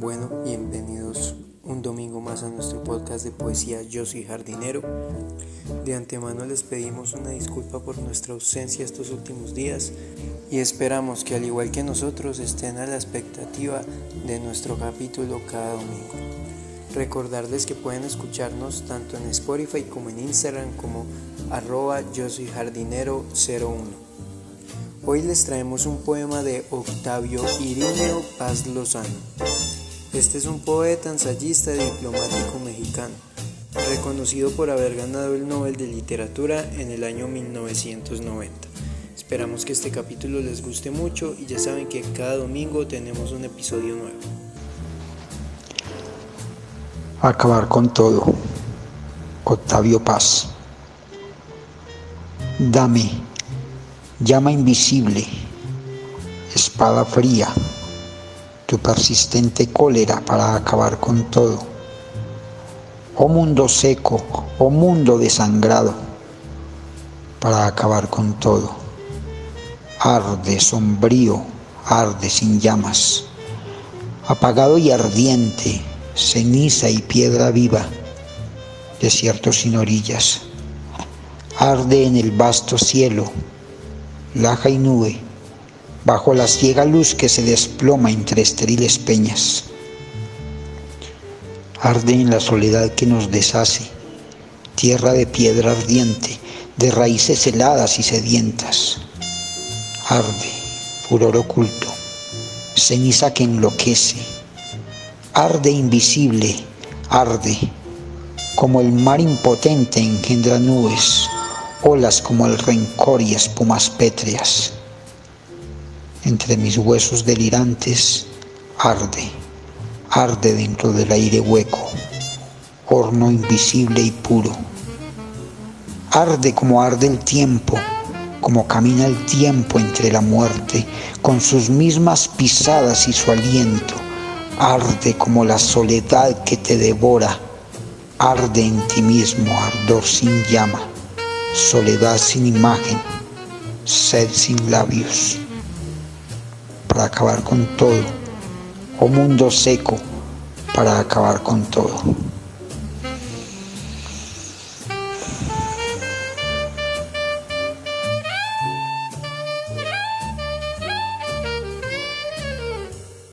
Bueno, bienvenidos un domingo más a nuestro podcast de poesía Yo soy jardinero. De antemano les pedimos una disculpa por nuestra ausencia estos últimos días y esperamos que al igual que nosotros estén a la expectativa de nuestro capítulo cada domingo. Recordarles que pueden escucharnos tanto en Spotify como en Instagram como arroba yo soy jardinero 01. Hoy les traemos un poema de Octavio Irineo Paz Lozano. Este es un poeta, ensayista y diplomático mexicano, reconocido por haber ganado el Nobel de Literatura en el año 1990. Esperamos que este capítulo les guste mucho y ya saben que cada domingo tenemos un episodio nuevo. Acabar con todo. Octavio Paz. Dame llama invisible, espada fría, tu persistente cólera para acabar con todo. Oh mundo seco, oh mundo desangrado, para acabar con todo. Arde sombrío, arde sin llamas, apagado y ardiente, ceniza y piedra viva, desierto sin orillas. Arde en el vasto cielo, laja y nube, bajo la ciega luz que se desploma entre estériles peñas. Arde en la soledad que nos deshace, tierra de piedra ardiente, de raíces heladas y sedientas. Arde, furor oculto, ceniza que enloquece. Arde invisible, arde, como el mar impotente engendra nubes olas como el rencor y espumas pétreas. Entre mis huesos delirantes arde, arde dentro del aire hueco, horno invisible y puro. Arde como arde el tiempo, como camina el tiempo entre la muerte, con sus mismas pisadas y su aliento. Arde como la soledad que te devora, arde en ti mismo, ardor sin llama soledad sin imagen, sed sin labios, para acabar con todo, o mundo seco, para acabar con todo.